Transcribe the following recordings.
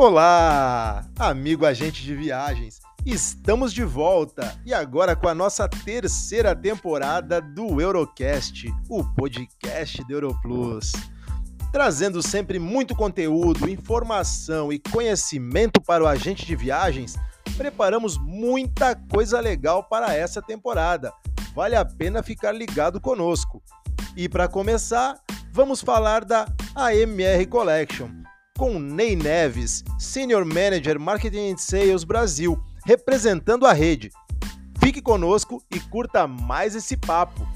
Olá, amigo agente de viagens. Estamos de volta e agora com a nossa terceira temporada do Eurocast, o podcast do Europlus. Trazendo sempre muito conteúdo, informação e conhecimento para o agente de viagens, preparamos muita coisa legal para essa temporada. Vale a pena ficar ligado conosco. E para começar, vamos falar da AMR Collection, com Ney Neves, Senior Manager Marketing and Sales Brasil, representando a rede. Fique conosco e curta mais esse papo.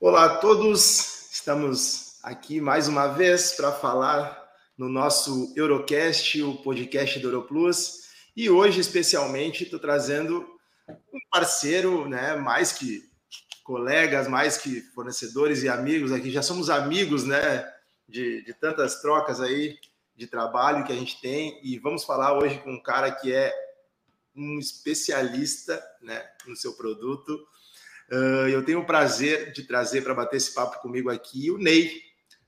Olá a todos, estamos aqui mais uma vez para falar no nosso Eurocast, o podcast do Europlus, e hoje especialmente estou trazendo um parceiro, né, mais que colegas, mais que fornecedores e amigos aqui, já somos amigos, né, de, de tantas trocas aí de trabalho que a gente tem, e vamos falar hoje com um cara que é um especialista, né, no seu produto. Uh, eu tenho o prazer de trazer para bater esse papo comigo aqui o Ney,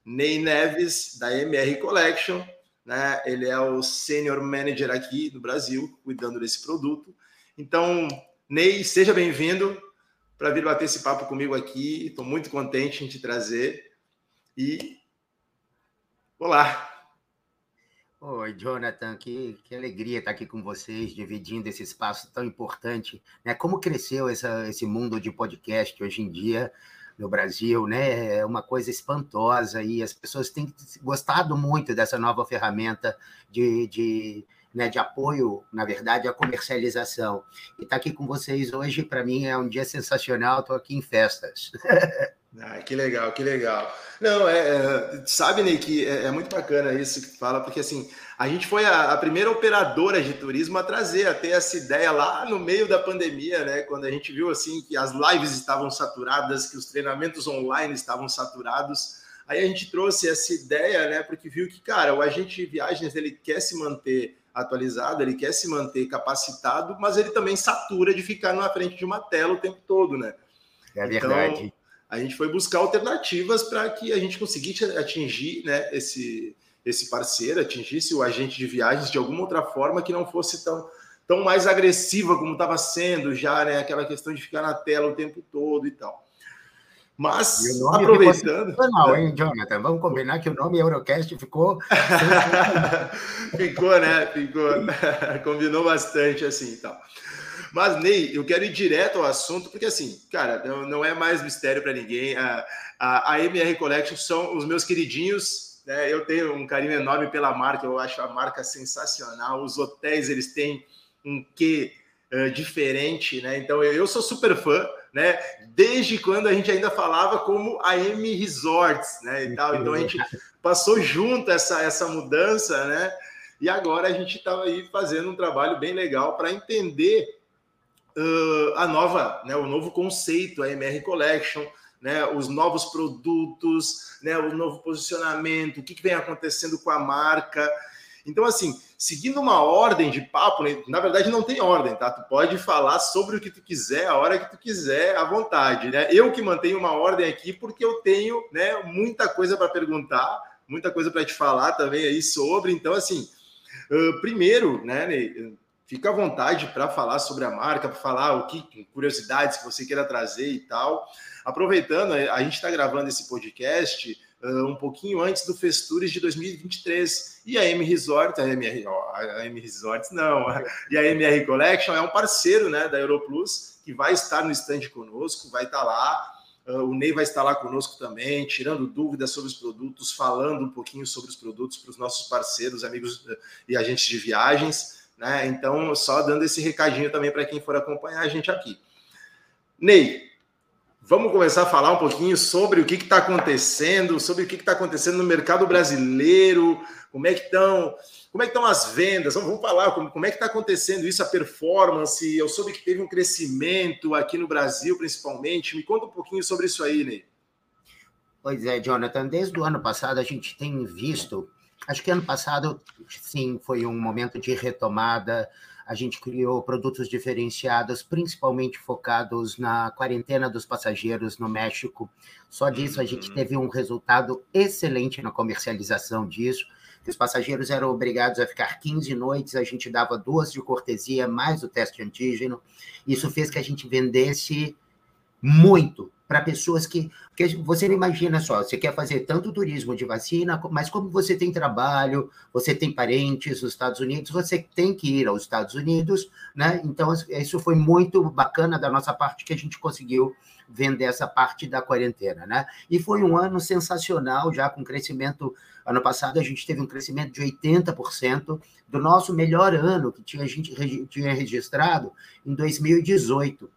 Ney Neves, da MR Collection, né? Ele é o Senior Manager aqui no Brasil, cuidando desse produto. Então, Ney, seja bem-vindo para vir bater esse papo comigo aqui. Estou muito contente em te trazer. E olá! Oi, Jonathan, que, que alegria estar aqui com vocês, dividindo esse espaço tão importante. Né? Como cresceu essa, esse mundo de podcast hoje em dia no Brasil, né? É uma coisa espantosa e as pessoas têm gostado muito dessa nova ferramenta de, de né, de apoio, na verdade, à comercialização. E estar tá aqui com vocês hoje, para mim, é um dia sensacional, estou aqui em festas. Ah, que legal, que legal. Não, é, é sabe, Ney, que é, é, muito bacana isso que fala, porque assim, a gente foi a, a, primeira operadora de turismo a trazer, a ter essa ideia lá no meio da pandemia, né? Quando a gente viu assim que as lives estavam saturadas, que os treinamentos online estavam saturados. Aí a gente trouxe essa ideia, né? Porque viu que, cara, o agente de viagens ele quer se manter atualizado, ele quer se manter capacitado, mas ele também satura de ficar na frente de uma tela o tempo todo, né? É verdade. Então, a gente foi buscar alternativas para que a gente conseguisse atingir né, esse, esse parceiro, atingisse o agente de viagens de alguma outra forma que não fosse tão, tão mais agressiva como estava sendo já, né? Aquela questão de ficar na tela o tempo todo e tal. Mas, aproveitando. Não, hein, Jonathan? Vamos combinar que o nome Eurocast ficou. ficou, né? Ficou. Combinou bastante assim então. Mas, Ney, eu quero ir direto ao assunto, porque assim, cara, não, não é mais mistério para ninguém. A, a, a, MR Collection são os meus queridinhos. Né? Eu tenho um carinho enorme pela marca, eu acho a marca sensacional. Os hotéis, eles têm um quê uh, diferente, né? Então, eu, eu sou super fã né? Desde quando a gente ainda falava como a M Resorts, né? E tal. Então a gente passou junto essa, essa mudança, né? E agora a gente estava aí fazendo um trabalho bem legal para entender uh, a nova, né? O novo conceito, a MR Collection, né? Os novos produtos, né? O novo posicionamento, o que, que vem acontecendo com a marca. Então, assim, seguindo uma ordem de papo, né? na verdade não tem ordem, tá? Tu pode falar sobre o que tu quiser, a hora que tu quiser, à vontade, né? Eu que mantenho uma ordem aqui porque eu tenho, né, muita coisa para perguntar, muita coisa para te falar também aí sobre. Então, assim, uh, primeiro, né, fica à vontade para falar sobre a marca, para falar o que curiosidades que você queira trazer e tal. Aproveitando, a gente está gravando esse podcast uh, um pouquinho antes do Festures de 2023. E a M Resort, a MR, a M Resorts não, e a MR Collection é um parceiro né, da Europlus, que vai estar no stand conosco, vai estar lá. Uh, o Ney vai estar lá conosco também, tirando dúvidas sobre os produtos, falando um pouquinho sobre os produtos para os nossos parceiros, amigos uh, e agentes de viagens. Né? Então, só dando esse recadinho também para quem for acompanhar a gente aqui. Ney, Vamos começar a falar um pouquinho sobre o que está acontecendo, sobre o que está acontecendo no mercado brasileiro, como é que estão, como é que estão as vendas. Vamos falar como, como é que está acontecendo isso, a performance. Eu soube que teve um crescimento aqui no Brasil, principalmente. Me conta um pouquinho sobre isso aí, Ney. Pois é, Jonathan. Desde o ano passado a gente tem visto. Acho que ano passado, sim, foi um momento de retomada a gente criou produtos diferenciados, principalmente focados na quarentena dos passageiros no México. Só disso a gente uhum. teve um resultado excelente na comercialização disso. Os passageiros eram obrigados a ficar 15 noites, a gente dava duas de cortesia, mais o teste antígeno. Isso fez que a gente vendesse muito para pessoas que. Porque você não imagina só, você quer fazer tanto turismo de vacina, mas como você tem trabalho, você tem parentes nos Estados Unidos, você tem que ir aos Estados Unidos, né? Então, isso foi muito bacana da nossa parte que a gente conseguiu vender essa parte da quarentena, né? E foi um ano sensacional, já com crescimento. Ano passado a gente teve um crescimento de 80% do nosso melhor ano que tinha, a gente tinha registrado em 2018.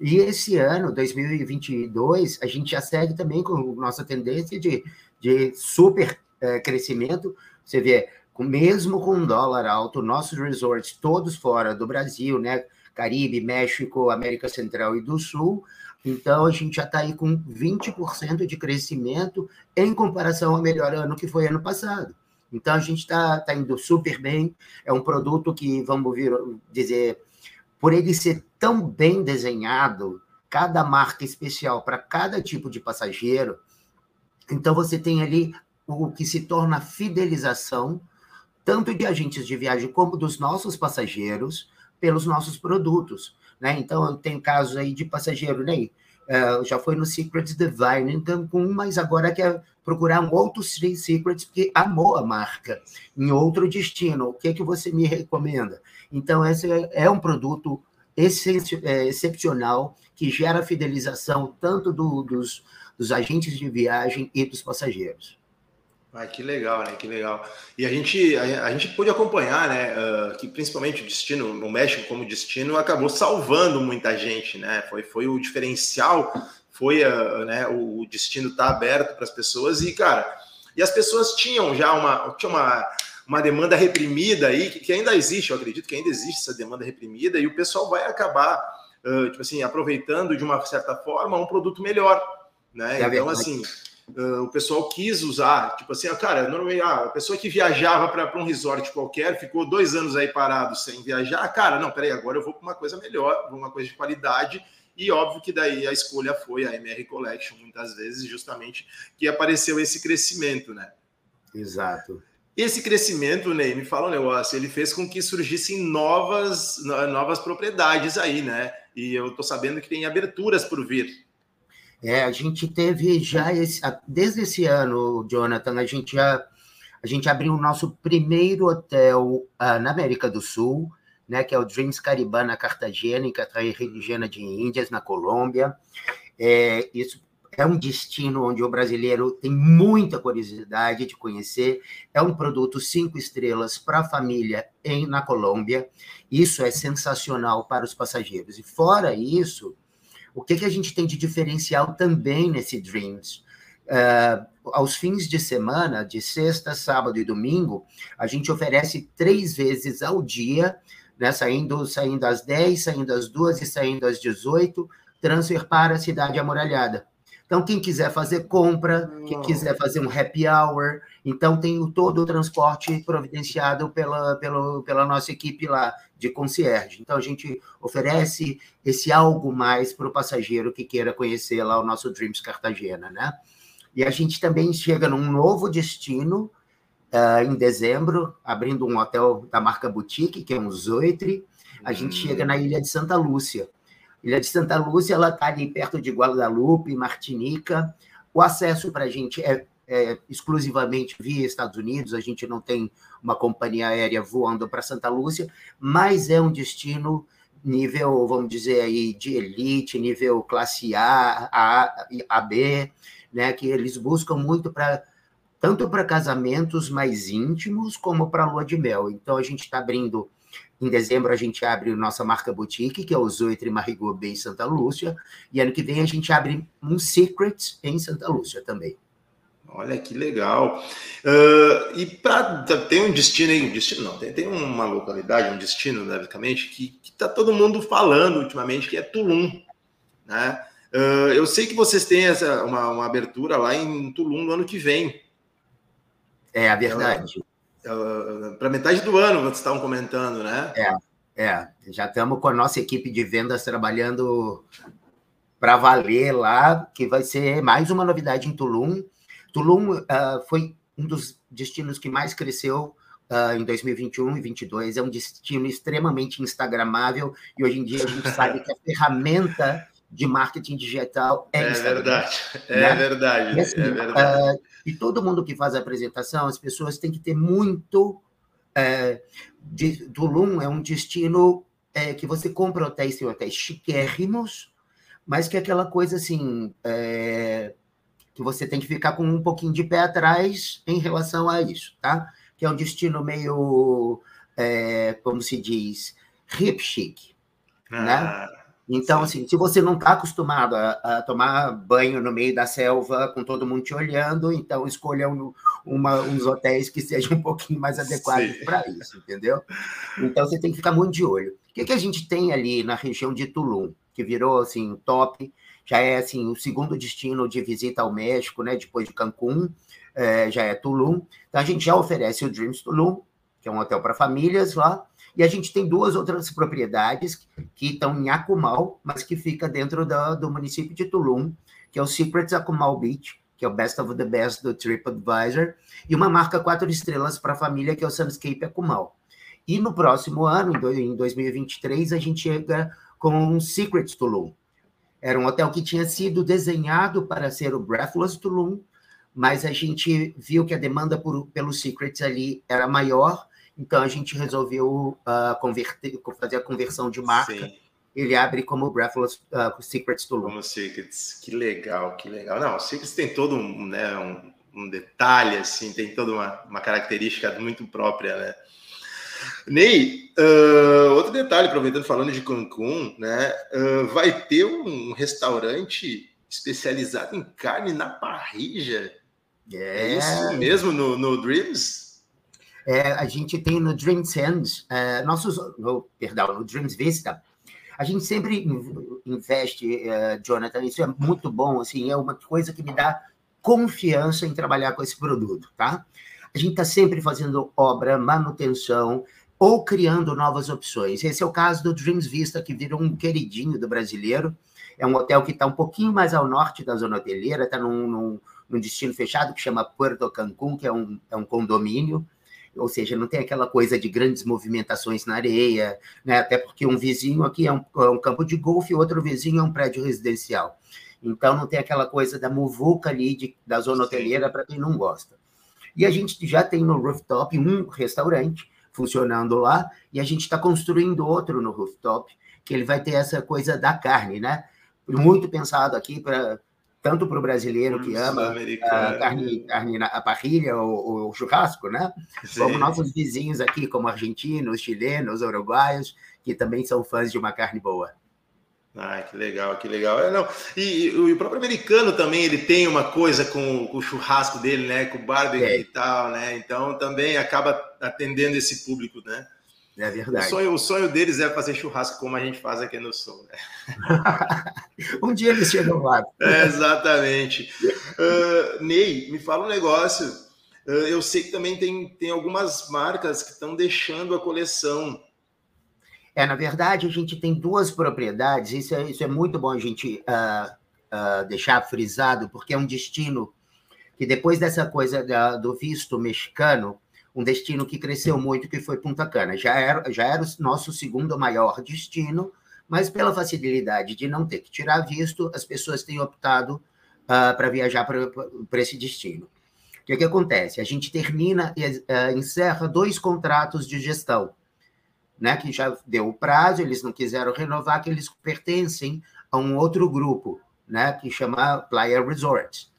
E esse ano, 2022, a gente já segue também com nossa tendência de, de super é, crescimento. Você vê, mesmo com um dólar alto, nossos resorts todos fora do Brasil, né? Caribe, México, América Central e do Sul. Então, a gente já está aí com 20% de crescimento em comparação ao melhor ano que foi ano passado. Então, a gente está tá indo super bem. É um produto que, vamos vir, dizer, por ele ser tão bem desenhado, cada marca especial para cada tipo de passageiro, então você tem ali o que se torna fidelização, tanto de agentes de viagem como dos nossos passageiros, pelos nossos produtos. Né? Então, tem casos aí de passageiro, né? Uh, já foi no Secrets Divine em Cancún, mas agora quer procurar um outro Secrets porque amou a marca em outro destino. O que, é que você me recomenda? Então, esse é um produto é, excepcional que gera fidelização tanto do, dos, dos agentes de viagem e dos passageiros. Ah, que legal, né? Que legal. E a gente, a, a gente pôde acompanhar, né? Uh, que principalmente o destino, o México como destino, acabou salvando muita gente, né? Foi, foi o diferencial, foi uh, né, o destino tá aberto para as pessoas e, cara, e as pessoas tinham já uma, tinha uma, uma demanda reprimida aí, que, que ainda existe, eu acredito que ainda existe essa demanda reprimida, e o pessoal vai acabar, uh, tipo assim, aproveitando de uma certa forma um produto melhor, né? É então, assim Uh, o pessoal quis usar, tipo assim, cara, normalmente ah, a pessoa que viajava para um resort qualquer, ficou dois anos aí parado sem viajar, cara, não, peraí, agora eu vou para uma coisa melhor, uma coisa de qualidade, e óbvio que daí a escolha foi a MR Collection, muitas vezes, justamente, que apareceu esse crescimento, né? Exato. Esse crescimento, Ney, me fala um negócio, ele fez com que surgissem novas, novas propriedades aí, né? E eu tô sabendo que tem aberturas por vir. É, a gente teve já esse, desde esse ano, Jonathan, a gente já a gente abriu o nosso primeiro hotel uh, na América do Sul, né, que é o Dreams Caribana Cartagena, em Cartagena de Índias, na Colômbia. É, isso é um destino onde o brasileiro tem muita curiosidade de conhecer. É um produto cinco estrelas para a família em, na Colômbia. Isso é sensacional para os passageiros. E fora isso, o que, que a gente tem de diferencial também nesse Dreams? Uh, aos fins de semana, de sexta, sábado e domingo, a gente oferece três vezes ao dia, né, saindo, saindo às 10, saindo às 2 e saindo às 18, transfer para a cidade amoralhada. Então, quem quiser fazer compra, quem quiser fazer um happy hour, então tem todo o transporte providenciado pela, pela, pela nossa equipe lá de concierge. Então, a gente oferece esse algo mais para o passageiro que queira conhecer lá o nosso Dreams Cartagena, né? E a gente também chega num novo destino uh, em dezembro, abrindo um hotel da marca Boutique, que é um Zoitre. A gente hum. chega na ilha de Santa Lúcia. Ilha de Santa Lúcia, ela está ali perto de Guadalupe, Martinica. O acesso para a gente é, é, exclusivamente via Estados Unidos, a gente não tem uma companhia aérea voando para Santa Lúcia, mas é um destino nível, vamos dizer aí, de elite, nível classe A, A, A B, né, que eles buscam muito para tanto para casamentos mais íntimos como para lua de mel. Então a gente está abrindo em dezembro a gente abre nossa marca boutique, que é o Zoetre Marigot Bay em Santa Lúcia, e ano que vem a gente abre um Secret em Santa Lúcia também. Olha que legal. Uh, e para tem um destino aí, um destino não, tem, tem uma localidade, um destino, basicamente, que está todo mundo falando ultimamente, que é Tulum. Né? Uh, eu sei que vocês têm essa, uma, uma, abertura lá em Tulum no ano que vem. É a verdade. Uh, para metade do ano, vocês estavam comentando, né? É. É, já estamos com a nossa equipe de vendas trabalhando para valer lá, que vai ser mais uma novidade em Tulum. Tulum uh, foi um dos destinos que mais cresceu uh, em 2021 e 2022. É um destino extremamente instagramável e hoje em dia a gente sabe que a ferramenta de marketing digital é, é verdade, é né? verdade, e, assim, é verdade. Uh, e todo mundo que faz a apresentação, as pessoas têm que ter muito é, de, Tulum é um destino é, que você compra hotéis, tem hotéis chiquérrimos, mas que é aquela coisa assim, é, que você tem que ficar com um pouquinho de pé atrás em relação a isso, tá? Que é um destino meio, é, como se diz, hip chic, né? ah. né? Então, assim, se você não está acostumado a, a, tomar banho no meio da selva com todo mundo te olhando, então escolha um, uma, uns hotéis que sejam um pouquinho mais adequados para isso, entendeu? Então você tem que ficar muito de olho. O que, que a gente tem ali na região de Tulum, que virou assim top, já é assim o segundo destino de visita ao México, né? Depois de Cancún, é, já é Tulum. Então a gente já oferece o Dreams Tulum, que é um hotel para famílias lá. E a gente tem duas outras propriedades que estão em Akumal, mas que fica dentro do, município de Tulum, que é o Secrets Akumal Beach, que é o Best of the Best do TripAdvisor, e uma marca quatro estrelas para a família, que é o Sunscape Akumal. E no próximo ano, em 2023, a gente chega com um Secrets Tulum. Era um hotel que tinha sido desenhado para ser o Breathless Tulum, mas a gente viu que a demanda por, pelos Secrets ali era maior então a gente resolveu uh, converter, fazer a conversão de marca. Sim. Ele abre como Breathless uh, Secrets Tulum. Como Secrets, que legal, que legal. Não, o Secrets tem todo um, né, um, um detalhe, assim, tem toda uma, uma característica muito própria, né? Ney, uh, outro detalhe, aproveitando falando de Cancún, né? Uh, vai ter um restaurante especializado em carne na parrilla. É, é isso mesmo no, no Dreams? É, a gente tem no Dreams Hands, é, nossos, no, perdão, no Dreams Vista, a gente sempre investe, é, Jonathan, isso é muito bom, assim, é uma coisa que me dá confiança em trabalhar com esse produto, tá? A gente está sempre fazendo obra, manutenção ou criando novas opções. Esse é o caso do Dreams Vista, que virou um queridinho do brasileiro. É um hotel que está um pouquinho mais ao norte da zona hoteleira, está num, num, num, destino fechado que chama Puerto Cancún, que é um, é um condomínio ou seja, não tem aquela coisa de grandes movimentações na areia, né? até porque um vizinho aqui é um, é um campo de golfe, outro vizinho é um prédio residencial. Então, não tem aquela coisa da muvuca ali de, da zona hoteleira para quem não gosta. E a gente já tem no rooftop um restaurante funcionando lá, e a gente está construindo outro no rooftop, que ele vai ter essa coisa da carne, né? Muito pensado aqui para tanto para o brasileiro que ama a carne, carne a parrilha ou, o churrasco, né? Sim. Como nossos vizinhos aqui, como argentinos, chilenos, uruguaios, que também são fãs de uma carne boa. Ah, que legal, que legal. É, não. E, e, o próprio americano também, ele tem uma coisa com, com o churrasco dele, né? Com o barbecue é. e tal, né? Então também acaba atendendo esse público, né? É verdade. O sonho, o sonho deles é fazer churrasco como a gente faz aqui no Sul. Né? um dia eles chegam lá. É, exatamente. Uh, Ney, me fala um negócio. Uh, eu sei que também tem, tem algumas marcas que estão deixando a coleção. É, na verdade, a gente tem duas propriedades. Isso é, isso é muito bom a gente uh, deixar frisado, porque é um destino que depois dessa coisa da, do visto mexicano, um destino que cresceu muito, que foi Punta Cana. Já era, já era o nosso segundo maior destino, mas pela facilidade de não ter que tirar visto, as pessoas têm optado uh, para viajar para esse destino. O que, que acontece? A gente termina e uh, encerra dois contratos de gestão, né, que já deu o prazo, eles não quiseram renovar, que eles pertencem a um outro grupo, né, que chama Playa Resorts.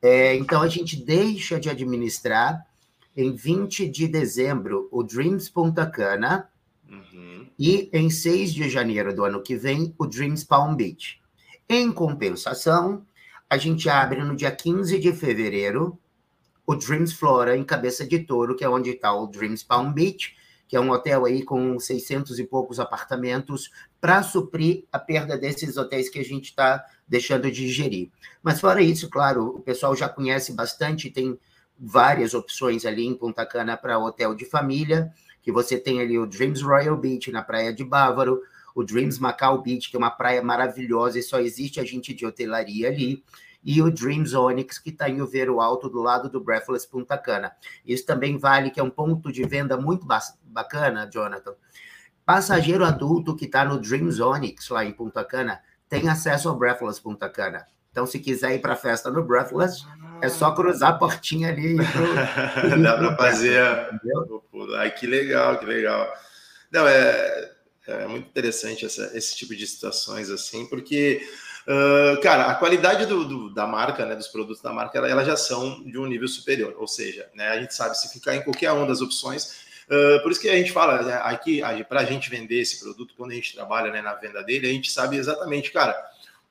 É, então, a gente deixa de administrar em 20 de dezembro, o Dreams Punta Cana, uhum. e em 6 de janeiro do ano que vem, o Dreams Palm Beach. Em compensação, a gente abre no dia 15 de fevereiro o Dreams Flora, em Cabeça de Touro, que é onde está o Dreams Palm Beach, que é um hotel aí com 600 e poucos apartamentos, para suprir a perda desses hotéis que a gente está deixando de gerir. Mas fora isso, claro, o pessoal já conhece bastante, tem várias opções ali em Punta Cana para hotel de família. que você tem ali o Dreams Royal Beach na praia de Bávaro, o Dreams Macau Beach, que é uma praia maravilhosa e só existe agente de hotelaria ali, e o Dreams Onyx, que está em Uveiro Alto, do lado do Breathless Punta Cana. Isso também vale, que é um ponto de venda muito bacana, Jonathan. Passageiro adulto que está no Dreams Onyx, lá em Punta Cana, tem acesso ao Breathless Punta Cana. Então, se quiser ir para a festa no Breathless, é só cruzar a portinha ali. Pro... Dá para fazer. Ai, que legal, que legal. Não, é, é muito interessante essa, esse tipo de situações assim, porque, uh, cara, a qualidade do, do, da marca, né, dos produtos da marca, ela, elas já são de um nível superior. Ou seja, né, a gente sabe se ficar em qualquer uma das opções. Uh, por isso que a gente fala né, aqui, para a gente vender esse produto, quando a gente trabalha né, na venda dele, a gente sabe exatamente, cara,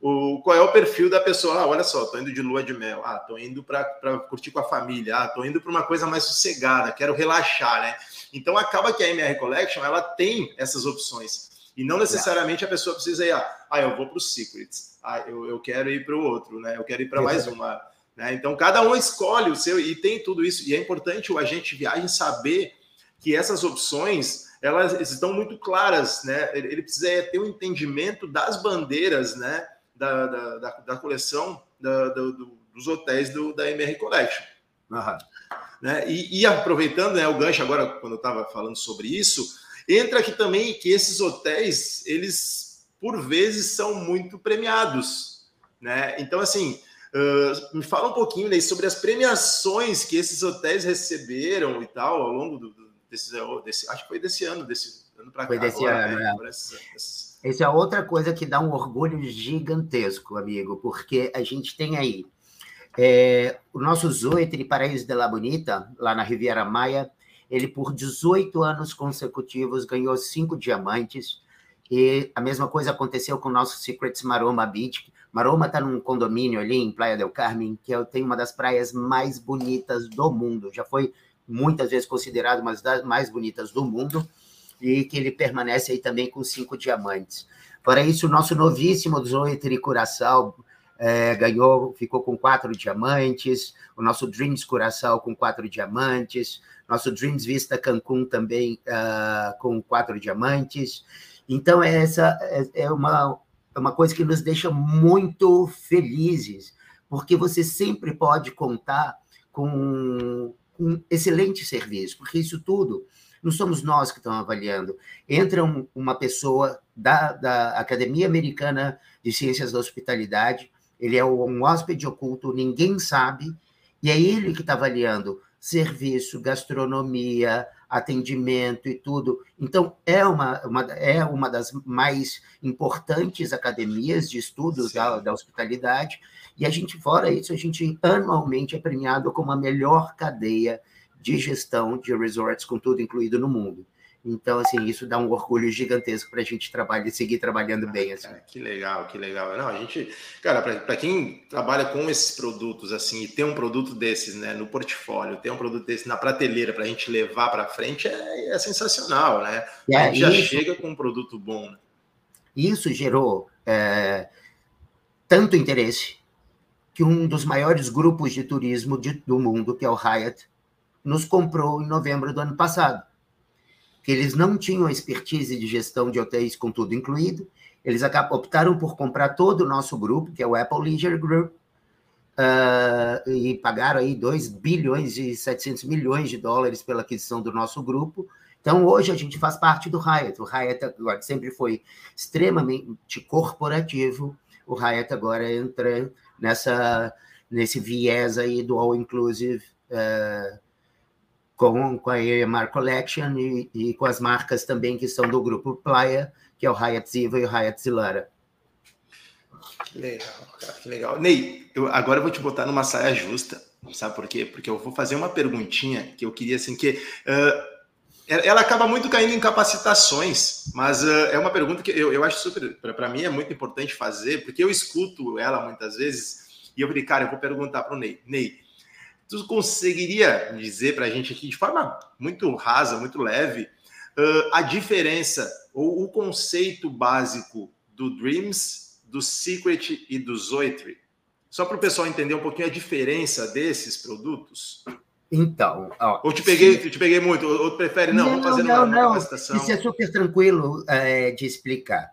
o, qual é o perfil da pessoa. Ah, olha só, tô indo de lua de mel, ah, tô indo para curtir com a família, ah, tô indo para uma coisa mais sossegada, quero relaxar, né? Então acaba que a MR Collection ela tem essas opções. E não necessariamente a pessoa precisa ir, ah, ah eu vou para o Secrets, ah, eu, eu quero ir para o outro, né? Eu quero ir para mais uma. Né? Então cada um escolhe o seu e tem tudo isso. E é importante o agente de viagem saber que essas opções elas estão muito claras, né? Ele precisa ter um entendimento das bandeiras, né? Da, da, da, da coleção da, do, dos hotéis do, da MR Collection. Uhum. Né? E, e, aproveitando né, o gancho agora, quando eu estava falando sobre isso, entra aqui também que esses hotéis, eles por vezes são muito premiados. Né? Então, assim, uh, me fala um pouquinho né, sobre as premiações que esses hotéis receberam e tal ao longo do, desse, desse, acho que foi desse ano, desse ano para cá. Foi desse agora, ano, né? é. Essa é outra coisa que dá um orgulho gigantesco, amigo, porque a gente tem aí é, o nosso Zoe Paraíso de la Bonita, lá na Riviera Maia, ele por 18 anos consecutivos ganhou cinco diamantes. E a mesma coisa aconteceu com o nosso Secrets Maroma Beach. Maroma está num condomínio ali em Praia del Carmen, que é, tem uma das praias mais bonitas do mundo. Já foi muitas vezes considerado uma das mais bonitas do mundo e que ele permanece aí também com cinco diamantes. Para isso, o nosso novíssimo Zoe Curaçao é, ganhou, ficou com quatro diamantes, o nosso Dreams Curaçao com quatro diamantes, nosso Dreams Vista Cancún também uh, com quatro diamantes. Então, essa é, é uma, é uma coisa que nos deixa muito felizes, porque você sempre pode contar com um excelente serviço, porque isso tudo não somos nós que estamos avaliando. Entra um, uma pessoa da, da Academia Americana de Ciências da Hospitalidade, ele é um hóspede oculto, ninguém sabe, e é ele que está avaliando serviço, gastronomia, atendimento e tudo. Então, é uma, uma, é uma das mais importantes academias de estudos da, da hospitalidade, e a gente, fora isso, a gente anualmente é premiado como a melhor cadeia de gestão de resorts, com tudo incluído no mundo. Então, assim, isso dá um orgulho gigantesco para a gente trabalhar e seguir trabalhando bem. Assim. Cara, que legal, que legal. Não, a gente, cara, para quem trabalha com esses produtos, assim, e tem um produto desses, né, no portfólio, tem um produto desse na prateleira para a gente levar para frente, é, é, sensacional, né? É, a gente já isso, chega com um produto bom. Né? Isso gerou é, tanto interesse que um dos maiores grupos de turismo de, do mundo, que é o Hyatt, nos comprou em novembro do ano passado que eles não tinham expertise de gestão de hotéis com tudo incluído, eles optaram por comprar todo o nosso grupo, que é o Apple Leisure Group, uh, e pagaram aí 2 bilhões e 700 milhões de dólares pela aquisição do nosso grupo. Então, hoje a gente faz parte do Hyatt. O Hyatt agora sempre foi extremamente corporativo. O Hyatt agora entra nessa, nesse viés aí do all-inclusive uh, com, com a EMR Collection e, e, com as marcas também que são do grupo Playa, que é o Hyatt Ziva e o Hyatt Zilara. Que legal, cara, que legal. Ney, eu, agora eu vou te botar numa saia justa, sabe por quê? Porque eu vou fazer uma perguntinha que eu queria, assim, que... Uh, ela acaba muito caindo em capacitações, mas uh, é uma pergunta que eu, eu acho super, para mim é muito importante fazer, porque eu escuto ela muitas vezes e eu falei, cara, eu vou perguntar para o Ney. Ney, Tu conseguiria dizer para a gente aqui, de forma muito rasa, muito leve, uh, a diferença ou o conceito básico do Dreams, do Secret e do Zoetry? Só para o pessoal entender um pouquinho a diferença desses produtos. Então, ó, ou te peguei, te peguei muito, ou, ou prefere não, não fazer não, uma, não. capacitação. Isso é super tranquilo é, de explicar.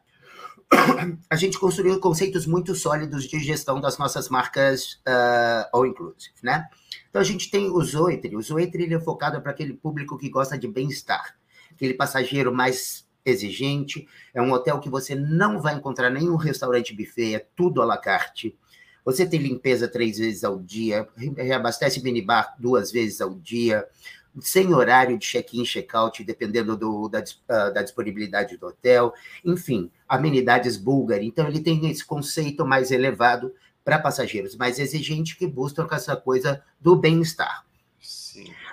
A gente construiu conceitos muito sólidos de gestão das nossas marcas uh, all inclusive, né? Então a gente tem o Zoetre. O Zoetre ele é focado para aquele público que gosta de bem-estar, aquele passageiro mais exigente. É um hotel que você não vai encontrar nenhum restaurante buffet, é tudo à la carte você tem limpeza três vezes ao dia, reabastece minibar duas vezes ao dia, sem horário de check-in, check-out, dependendo do, da, uh, da, disponibilidade do hotel, enfim, amenidades búlgaras. Então, ele tem esse conceito mais elevado para passageiros mais exigentes que buscam essa coisa do bem-estar.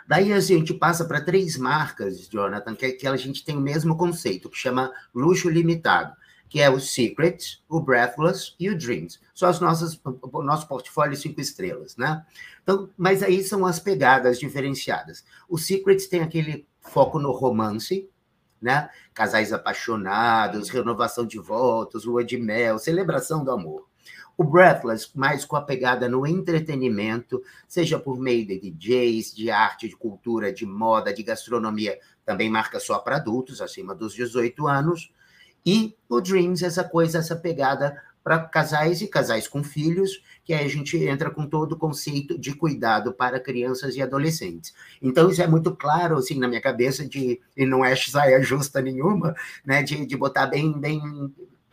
Daí a gente passa para três marcas, Jonathan, que, que a gente tem o mesmo conceito, que chama luxo limitado que é o Secret, o Breathless e o Dreams. São as nossas, o nosso portfólio cinco estrelas, né? Então, mas aí são as pegadas diferenciadas. O Secret tem aquele foco no romance, né? Casais apaixonados, renovação de votos, lua de mel, celebração do amor. O Breathless, mais com a pegada no entretenimento, seja por meio de DJs, de arte, de cultura, de moda, de gastronomia, também marca só para adultos, acima dos 18 anos. E o Dreams, essa coisa, essa pegada para casais e casais com filhos, que aí a gente entra com todo o conceito de cuidado para crianças e adolescentes. Então, isso é muito claro, assim, na minha cabeça, de, e não é saia justa nenhuma, né, de, de botar bem, bem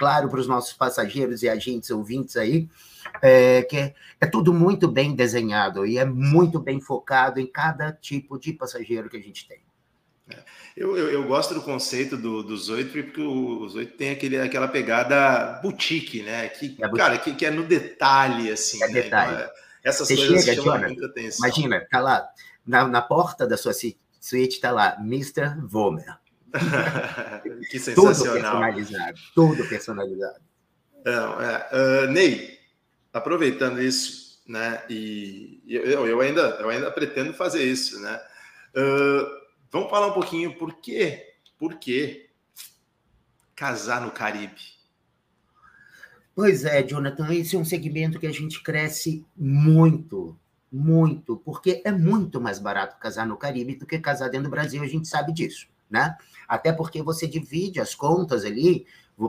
claro para os nossos passageiros e agentes ouvintes aí, é, que é, é, tudo muito bem desenhado e é muito bem focado em cada tipo de passageiro que a gente tem. Eu, eu, eu, gosto do conceito do, dos oito, porque os oito tem aquele, aquela pegada boutique, né? Que, é cara, que, que, é no detalhe, assim. É né? detalhe. Então, é, essas Você coisas chega, chamam muita atenção. Imagina, tá lá, na, na porta da sua suíte tá lá, Mr. Vomer. que sensacional. Tudo personalizado, tudo personalizado. Não, é, uh, Ney, aproveitando isso, né? E eu, eu, ainda, eu ainda pretendo fazer isso, né? Uh, Vamos falar um pouquinho por quê? Por quê casar no Caribe? Pois é, Jonathan, esse é um segmento que a gente cresce muito, muito, porque é muito mais barato casar no Caribe do que casar dentro do Brasil, a gente sabe disso, né? Até porque você divide as contas ali,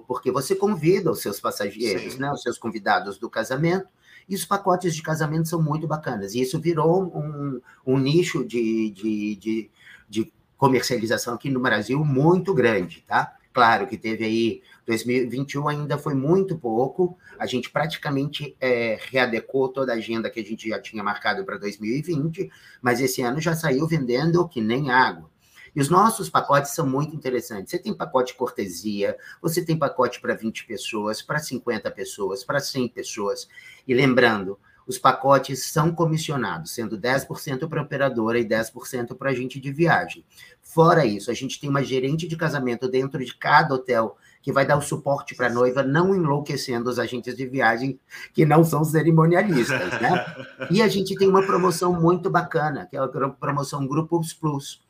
porque você convida os seus passageiros, Sim. né, os seus convidados do casamento, e os pacotes de casamento são muito bacanas. E isso virou um, um nicho de, de, de, de comercialização aqui no Brasil muito grande, tá? Claro que teve aí 2021 ainda foi muito pouco. A gente praticamente é, readecou toda a agenda que a gente já tinha marcado para 2020, mas esse ano já saiu vendendo que nem água. E os nossos pacotes são muito interessantes. Você tem pacote cortesia, você tem pacote para 20 pessoas, para 50 pessoas, para 100 pessoas. E lembrando, os pacotes são comissionados, sendo 10% para a operadora e 10% para a agente de viagem. Fora isso, a gente tem uma gerente de casamento dentro de cada hotel que vai dar o suporte para a noiva, não enlouquecendo os agentes de viagem que não são cerimonialistas, né? E a gente tem uma promoção muito bacana, que é a promoção Grupos Plus.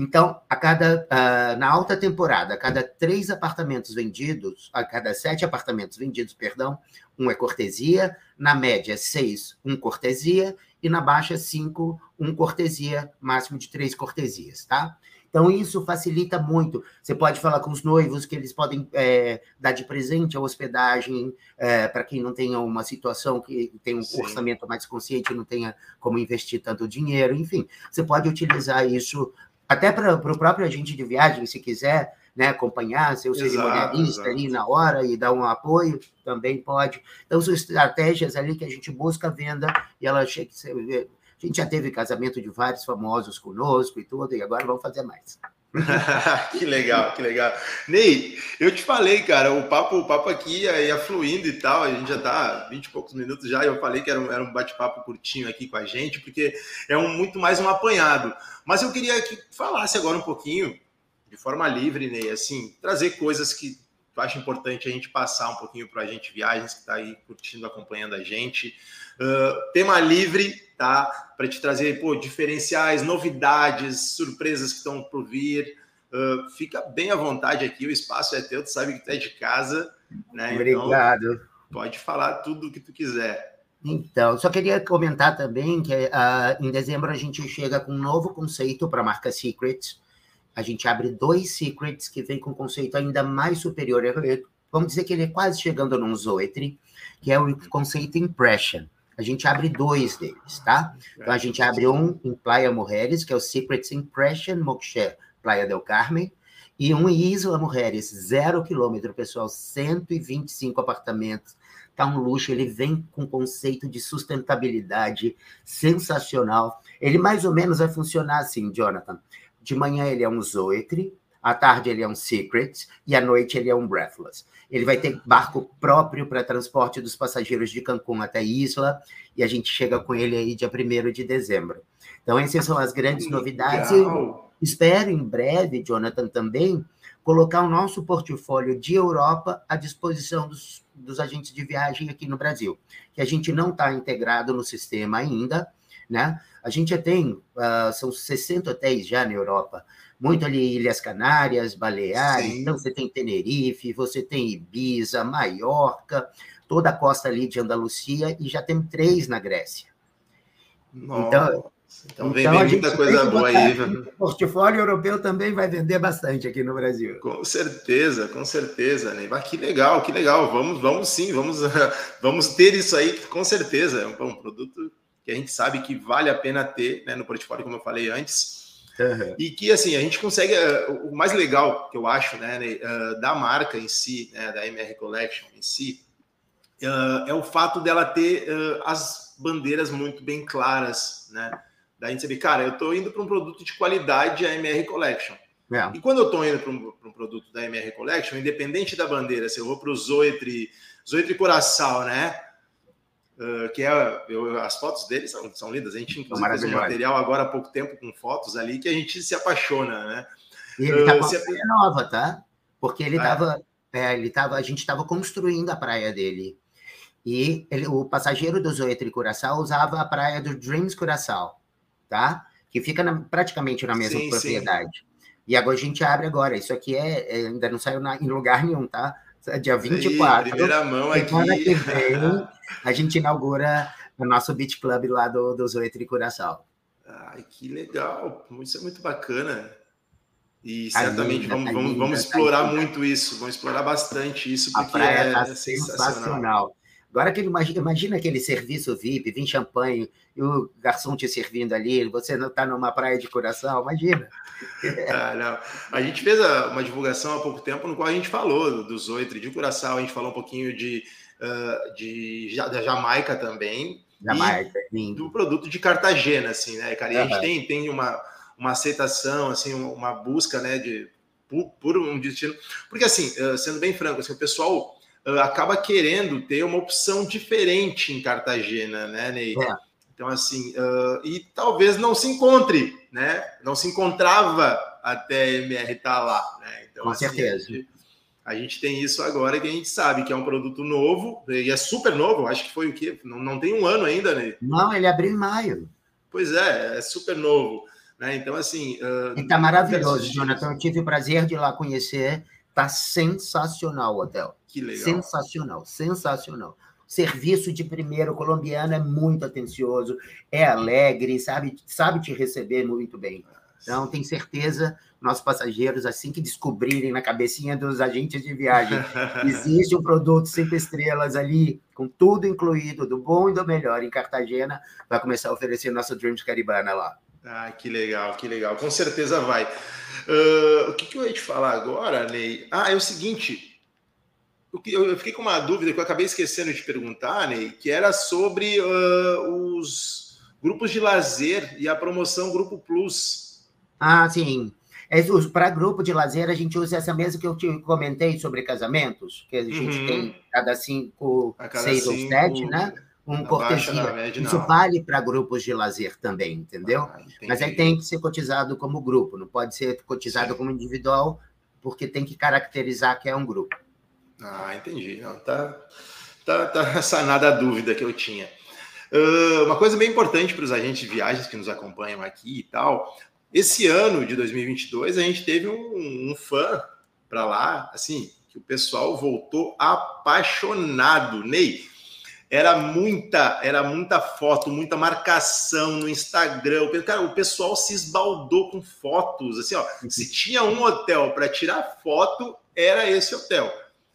Então, a cada uh, na alta temporada, a cada três apartamentos vendidos, a cada sete apartamentos vendidos, perdão, um é cortesia, na média seis, um cortesia, e na baixa cinco, um cortesia, máximo de três cortesias, tá? Então, isso facilita muito. Você pode falar com os noivos que eles podem é, dar de presente a hospedagem é, para quem não tenha uma situação que tem um Sim. orçamento mais consciente, não tenha como investir tanto dinheiro. Enfim, você pode utilizar isso até para o próprio agente de viagem, se quiser né, acompanhar, ser o cerimonialista ali na hora e dar um apoio, também pode. Então, são estratégias ali que a gente busca venda e ela chega. A gente já teve casamento de vários famosos conosco e tudo, e agora vamos fazer mais. que legal, que legal. Ney, eu te falei, cara, o papo, o papo aqui ia, ia fluindo e tal, a gente já tá 20 e poucos minutos já, e eu falei que era um, era um bate-papo curtinho aqui com a gente, porque é um, muito mais um apanhado. Mas eu queria que falasse agora um pouquinho, de forma livre, Ney, assim, trazer coisas que tu acha importante a gente passar um pouquinho para a gente, viagens que está aí curtindo, acompanhando a gente. Uh, tema livre, tá? Para te trazer pô, diferenciais, novidades, surpresas que estão por vir. Uh, fica bem à vontade aqui, o espaço é teu, tu sabe que tu é de casa, né? Então, Obrigado. Então, pode falar tudo o que tu quiser. Então, só queria comentar também que uh, em dezembro a gente chega com um novo conceito para a marca Secrets. A gente abre dois Secrets que vem com um conceito ainda mais superior. Vamos dizer que ele é quase chegando num Zoetry, que é o conceito Impression. A gente abre dois deles, tá? Então a gente abre um em Playa Mujeres, que é o Secrets Impression Moksher Playa del Carmen, e um em Isla Mujeres, zero quilômetro, pessoal, 125 apartamentos, tá um luxo, ele vem com conceito de sustentabilidade sensacional. Ele mais ou menos vai funcionar assim, Jonathan. De manhã ele é um Zoetry, à tarde ele é um Secret e à noite ele é um Breathless. Ele vai ter barco próprio para transporte dos passageiros de Cancún até Isla e a gente chega com ele aí dia 1 de dezembro. Então essas são as grandes novidades. espero em breve, Jonathan, também colocar o nosso portfólio de Europa à disposição dos, dos agentes de viagem aqui no Brasil, que a gente não está integrado no sistema ainda, né? A gente já tem, uh, são 60 hotéis já na Europa, muito ali Ilhas Canárias, Baleares, Sim. então você tem Tenerife, você tem Ibiza, Maiorca, toda a costa ali de Andalucia, e já tem três na Grécia. Nossa. Então, então, vem, então, vem muita coisa boa aí. O portfólio europeu também vai vender bastante aqui no Brasil. Com certeza, com certeza, né? que legal, que legal. Vamos, vamos sim, vamos, vamos ter isso aí, com certeza. É um, um, produto que a gente sabe que vale a pena ter né, no portfólio, como eu falei antes. Uhum. E que assim, a gente consegue. Uh, o mais legal que eu acho, né, uh, da marca em si, né, da MR Collection em si, uh, é o fato dela ter as bandeiras muito bem claras, né? Da gente saber, cara, eu estou indo para um produto de qualidade, a MR Collection. É. E quando eu estou indo para um, um, produto da MR Collection, independente da bandeira, se eu vou para o Zoetri, Zoetri Coração, né? Uh, que é eu, as fotos dele são, são lindas. A gente inclusive fez um material agora há pouco tempo com fotos ali que a gente se apaixona, né? E ele tá uh, com a praia nova, tá? Porque ele estava, ah, é? é, ele tava, a gente estava construindo a praia dele. E ele, o passageiro do Zoetri Curaçao usava a praia do Dreams Curaçao tá? Que fica na, praticamente na mesma sim, propriedade. Sim. E agora a gente abre agora. Isso aqui é, é ainda não saiu na, em lugar nenhum, tá? É dia 24. Aí, primeira mão aqui. Semana que vem, a gente inaugura o nosso Beach Club lá do, do Zoetri Curaçao. Ai, que legal. Isso é muito bacana. E certamente linda, vamos, vamos, vamos explorar muito isso, vamos explorar bastante isso, porque a praia é tá sensacional. sensacional. Agora que imagina, imagina aquele serviço VIP, vim champanhe e o garçom te servindo ali, você não está numa praia de coração, imagina. Ah. A gente fez uma divulgação há pouco tempo no qual a gente falou do Zoitre de Curaçao, a gente falou um pouquinho de, uh, de da Jamaica também. Jamaica, e do produto de Cartagena, assim, né, cara? E a gente tem, tem uma, uma aceitação, assim, uma busca, né, de por, por um destino. Porque, assim, sendo bem franco, assim, o pessoal acaba querendo ter uma opção diferente em Cartagena, né, Ney? É. Então, assim, uh, e talvez não se encontre, né? Não se encontrava até a MR estar tá lá, né? Então, Com assim, certeza. A gente, a gente, tem isso agora que a gente sabe que é um produto novo, e é super novo, acho que foi o quê? Não, não tem um ano ainda, né? Não, ele abriu em maio. Pois é, é super novo. Né? Então, assim. Uh, está maravilhoso, Jonathan. Eu tive o prazer de ir lá conhecer. Está sensacional o hotel. Que legal. Sensacional, sensacional. Serviço de primeiro colombiano é muito atencioso, é alegre, sabe, sabe te receber muito bem. Então, tenho certeza, nossos passageiros, assim que descobrirem na cabecinha dos agentes de viagem, existe um produto cinco estrelas ali, com tudo incluído, do bom e do melhor, em Cartagena, vai começar a oferecer nosso Dreams Caribana lá. Ah, que legal, que legal. Com certeza vai. Uh, o que, que eu ia te falar agora, Ney? Ah, é o seguinte, eu fiquei com uma dúvida que eu acabei esquecendo de perguntar, Ney, que era sobre uh, os grupos de lazer e a promoção Grupo Plus. Ah, sim. É, Para grupo de lazer, a gente usa essa mesa que eu te comentei sobre casamentos, que a gente uhum. tem cada cinco, cada seis cinco, ou sete, né? Um cortesia. Média, Isso vale para grupos de lazer também, entendeu? Ah, Mas aí tem que ser cotizado como grupo, não pode ser cotizado sim. como individual, porque tem que caracterizar que é um grupo. Ah, entendi. Não, tá, tá, tá sanada a dúvida que eu tinha. Uh, uma coisa bem importante para os agentes de viagens que nos acompanham aqui e tal. Esse ano de 2022 a gente teve um, um fã para lá, assim, que o pessoal voltou apaixonado. Ney, era muita, era muita foto, muita marcação no Instagram. Cara, o pessoal se esbaldou com fotos. Assim, ó, se tinha um hotel para tirar foto, era esse hotel.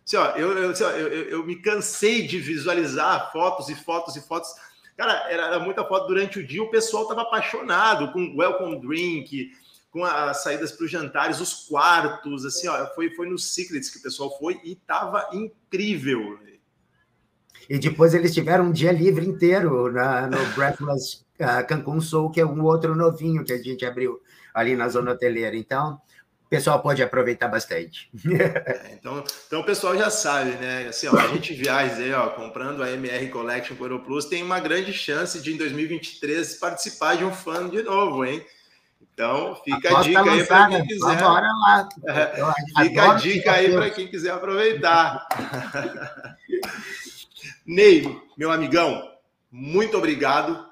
Assim, ó, eu, eu, assim, ó, eu, eu, me cansei de visualizar fotos e fotos e fotos. Cara, era, era muita foto durante o dia. O pessoal estava apaixonado com welcome drink, com as saídas para os jantares, os quartos, assim, ó, foi, foi no Secrets que o pessoal foi e tava incrível. E depois eles tiveram um dia livre inteiro na, no Breathless uh, Cancun Soul, que é um outro novinho que a gente abriu ali na zona hoteleira. Então, o pessoal pode aproveitar bastante. É, então, então o pessoal já sabe, né? Assim, ó, a gente viaja aí, ó, comprando a MR Collection com o Aeroplus, tem uma grande chance de em 2023 participar de um fã de novo, hein? Então, fica a, a dica aí para quem quiser. Bora lá. Fica a dica aí para quem quiser aproveitar. Ney, meu amigão, muito obrigado,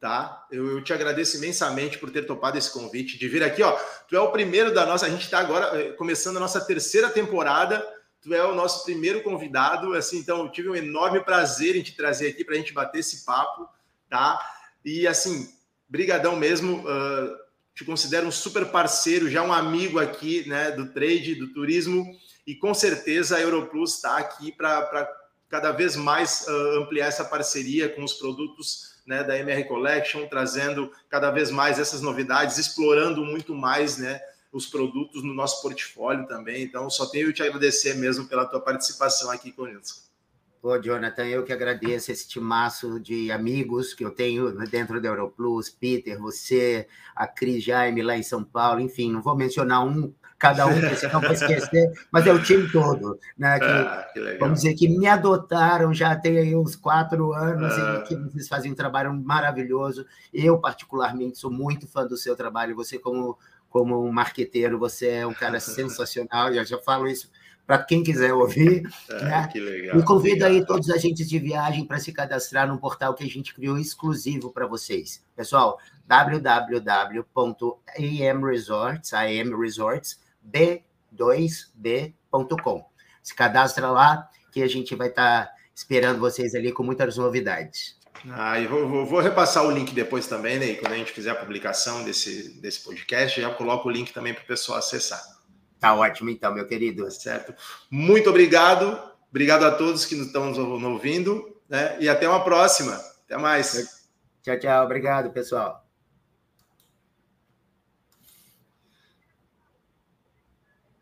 tá? Eu, eu, te agradeço imensamente por ter topado esse convite, de vir aqui, ó. Tu é o primeiro da nossa, a gente está agora eh, começando a nossa terceira temporada. Tu é o nosso primeiro convidado, assim, então eu tive um enorme prazer em te trazer aqui para a gente bater esse papo, tá? E assim, brigadão mesmo. Uh, te considero um super parceiro, já um amigo aqui, né, do trade, do turismo, e com certeza a Europlus está aqui para cada vez mais uh, ampliar essa parceria com os produtos né, da MR Collection, trazendo cada vez mais essas novidades, explorando muito mais né, os produtos no nosso portfólio também. Então, só tenho te agradecer mesmo pela tua participação aqui conosco. Pô, Jonathan, eu que agradeço esse timaço de amigos que eu tenho dentro da Europlus, Peter, você, a Cris Jaime lá em São Paulo, enfim, não vou mencionar um, cada um, porque senão vou esquecer, mas é o time todo, né? Que, ah, que vamos dizer que me adotaram já tem aí uns quatro anos ah. e que vocês fazem um trabalho maravilhoso. Eu, particularmente, sou muito fã do seu trabalho. Você, como, como um marqueteiro, você é um cara sensacional, eu já falo isso para quem quiser ouvir. É, né? Que legal. E convido aí todos os agentes de viagem para se cadastrar no portal que a gente criou exclusivo para vocês. Pessoal, www.amresorts, amresorts, b2b.com. Se cadastra lá que a gente vai estar tá esperando vocês ali com muitas novidades. Ah, e vou, vou, vou, repassar o link depois também, né? Quando a gente fizer a publicação desse, desse podcast, já coloco o link também para o pessoal acessar. Tá ótimo, então, meu querido. Tá certo. Muito obrigado. Obrigado a todos que estão nos ouvindo. Né? E até uma próxima. Até mais. Tchau, tchau. Obrigado, pessoal.